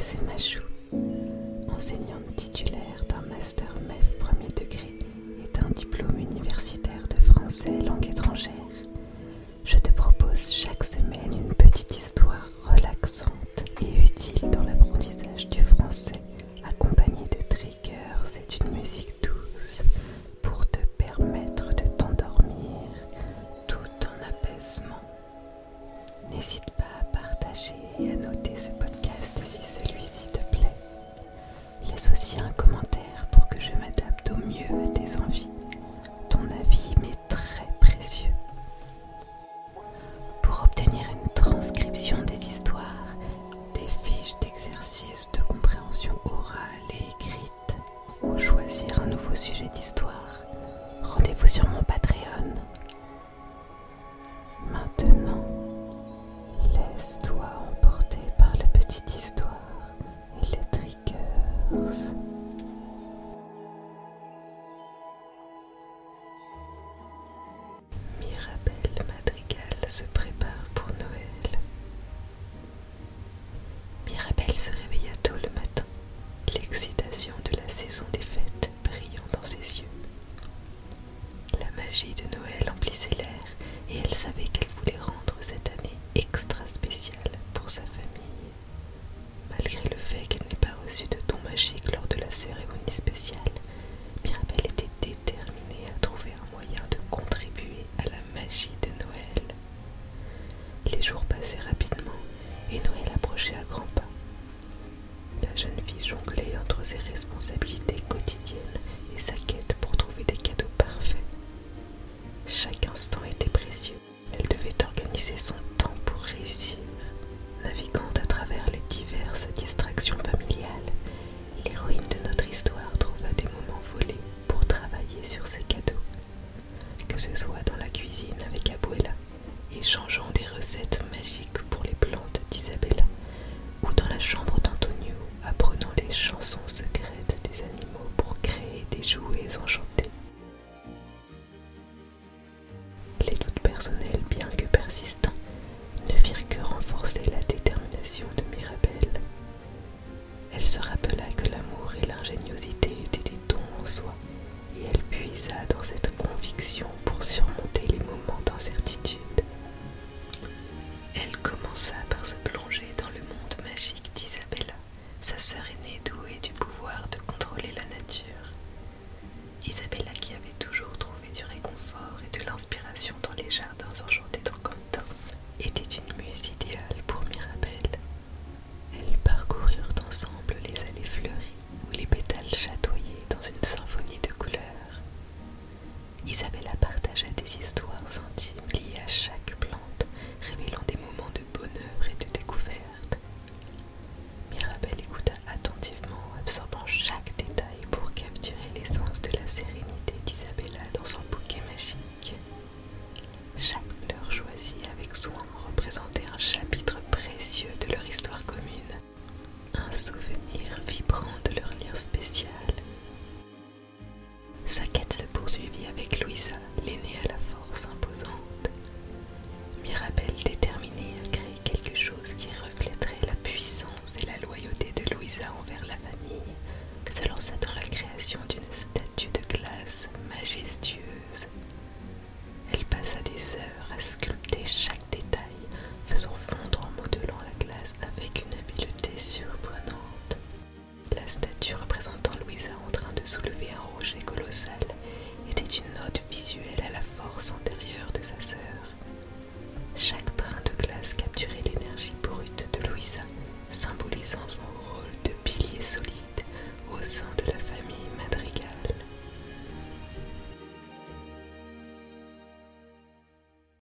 C'est Machou, enseignante titulaire d'un master MEF premier degré et d'un diplôme universitaire de français langue étrangère. nouveaux sujets d'histoire, rendez-vous sur mon Patreon. Maintenant, laisse-toi savait qu'elle voulait rendre cette année extra spéciale pour sa famille, malgré le fait qu'elle n'ait pas reçu de don magique lors de la cérémonie spéciale. Mirabelle était déterminée à trouver un moyen de contribuer à la magie de Noël. Les jours passaient rapidement et Noël approchait à grands pas. La jeune fille jonglait entre ses responsabilités recette magique pour les plantes d'Isabella, ou dans la chambre d'Antonio, apprenant les chansons secrètes des animaux pour créer des jouets enchantés. commença par se plonger dans le monde magique d'Isabella, sa sœur aînée douée du pouvoir de contrôler la nature. Isabella qui avait toujours trouvé du réconfort et de l'inspiration dans les jardins enchantés d'Encanto était une muse idéale pour Mirabelle. Elles parcoururent ensemble les allées fleuries où les pétales chatoyaient dans une symphonie de couleurs. Isabella partagea des histoires intimes liées à chaque plante, révélant Perfect.